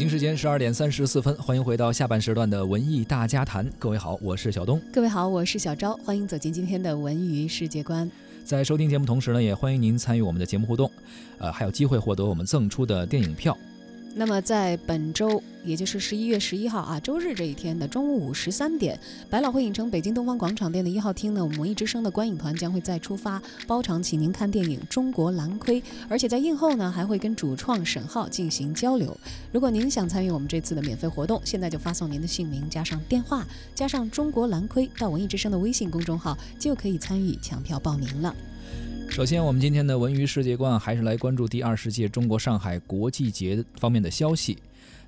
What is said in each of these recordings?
京时间十二点三十四分，欢迎回到下半时段的文艺大家谈。各位好，我是小东。各位好，我是小昭。欢迎走进今天的文娱世界观。在收听节目同时呢，也欢迎您参与我们的节目互动，呃，还有机会获得我们赠出的电影票。那么在本周，也就是十一月十一号啊，周日这一天的中午五十三点，百老汇影城北京东方广场店的一号厅呢，我们文艺之声的观影团将会再出发，包场请您看电影《中国蓝盔》，而且在映后呢，还会跟主创沈浩进行交流。如果您想参与我们这次的免费活动，现在就发送您的姓名加上电话加上中国蓝盔到文艺之声的微信公众号，就可以参与抢票报名了。首先，我们今天的文娱世界观还是来关注第二十届中国上海国际节方面的消息。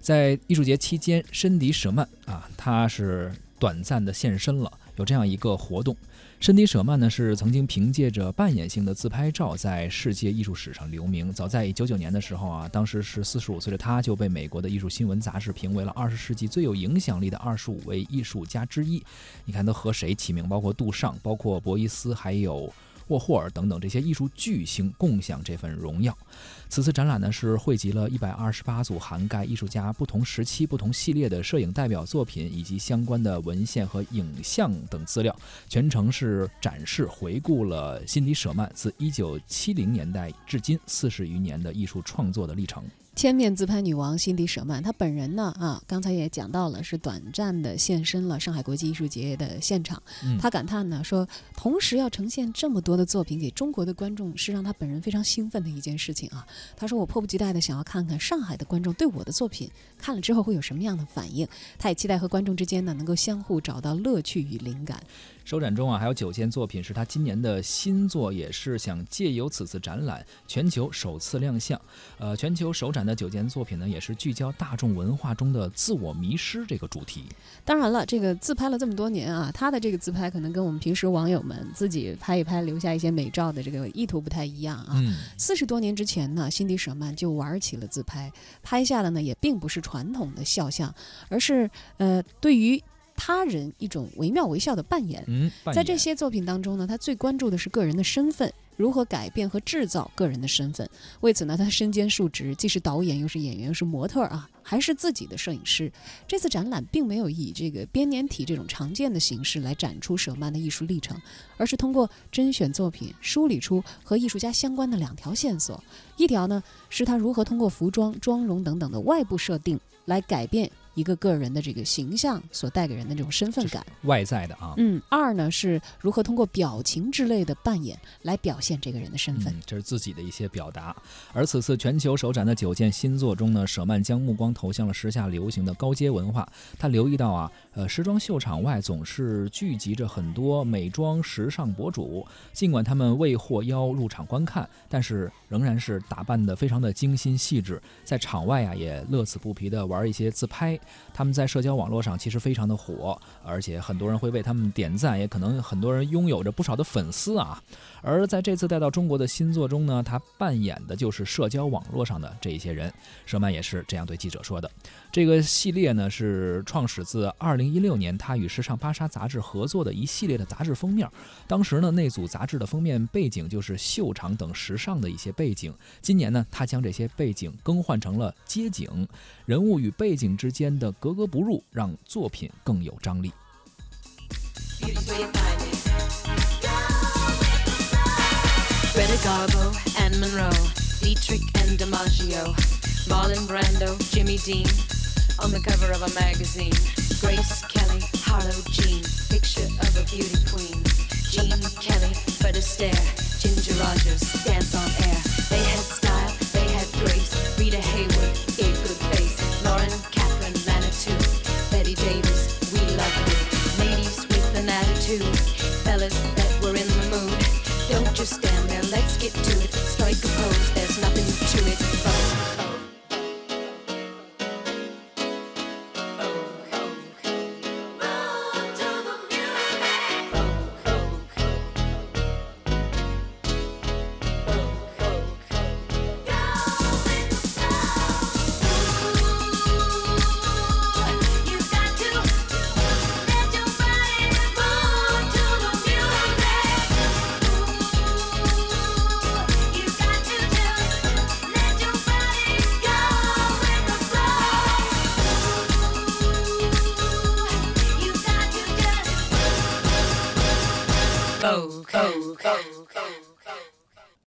在艺术节期间，申迪舍曼啊，他是短暂的现身了，有这样一个活动。申迪舍曼呢，是曾经凭借着扮演性的自拍照在世界艺术史上留名。早在九九年的时候啊，当时是四十五岁的他，就被美国的艺术新闻杂志评为了二十世纪最有影响力的二十五位艺术家之一。你看，都和谁齐名？包括杜尚，包括博伊斯，还有。霍霍尔等等这些艺术巨星共享这份荣耀。此次展览呢，是汇集了一百二十八组涵盖艺术家不同时期、不同系列的摄影代表作品，以及相关的文献和影像等资料。全程是展示回顾了辛迪·舍曼自一九七零年代至今四十余年的艺术创作的历程。千面自拍女王辛迪·舍曼，她本人呢啊，刚才也讲到了，是短暂的现身了上海国际艺术节的现场。她感叹呢说，同时要呈现这么多的作品给中国的观众，是让她本人非常兴奋的一件事情啊。她说，我迫不及待的想要看看上海的观众对我的作品看了之后会有什么样的反应。她也期待和观众之间呢能够相互找到乐趣与灵感。首展中啊，还有九件作品是她今年的新作，也是想借由此次展览全球首次亮相。呃，全球首展的九件作品呢，也是聚焦大众文化中的自我迷失这个主题。当然了，这个自拍了这么多年啊，他的这个自拍可能跟我们平时网友们自己拍一拍留下一些美照的这个意图不太一样啊。四十多年之前呢，辛迪·舍曼就玩起了自拍，拍下的呢也并不是传统的肖像，而是呃对于。他人一种惟妙惟肖的扮演，在这些作品当中呢，他最关注的是个人的身份，如何改变和制造个人的身份。为此呢，他身兼数职，既是导演，又是演员，又是模特啊，还是自己的摄影师。这次展览并没有以这个编年体这种常见的形式来展出舍曼的艺术历程，而是通过甄选作品梳理出和艺术家相关的两条线索。一条呢，是他如何通过服装、妆容等等的外部设定来改变。一个个人的这个形象所带给人的这种身份感，外在的啊。嗯，二呢是如何通过表情之类的扮演来表现这个人的身份，这是自己的一些表达。而此次全球首展的九件新作中呢，舍曼将目光投向了时下流行的高阶文化。他留意到啊，呃，时装秀场外总是聚集着很多美妆时尚博主，尽管他们未获邀入场观看，但是仍然是打扮的非常的精心细致，在场外啊也乐此不疲的玩一些自拍。他们在社交网络上其实非常的火，而且很多人会为他们点赞，也可能很多人拥有着不少的粉丝啊。而在这次带到中国的新作中呢，他扮演的就是社交网络上的这一些人。舍曼也是这样对记者说的。这个系列呢是创始自2016年，他与时尚芭莎杂志合作的一系列的杂志封面。当时呢，那组杂志的封面背景就是秀场等时尚的一些背景。今年呢，他将这些背景更换成了街景，人物与背景之间的格格不入，让作品更有张力。Marlon Brando, Jimmy Dean, on the cover of a magazine. Grace Kelly, Harlow Jean, picture of a beauty queen. Jean Kelly, Fred Astaire, Ginger Rogers, dance on air. They had style, they had grace. Rita Hayworth gave good face. Lauren Catherine Manitou, Betty Davis, we love you. Ladies with an attitude, fellas that were in the mood. Don't just stand there, let's get to it. Strike a pose, there's nothing to it. oh.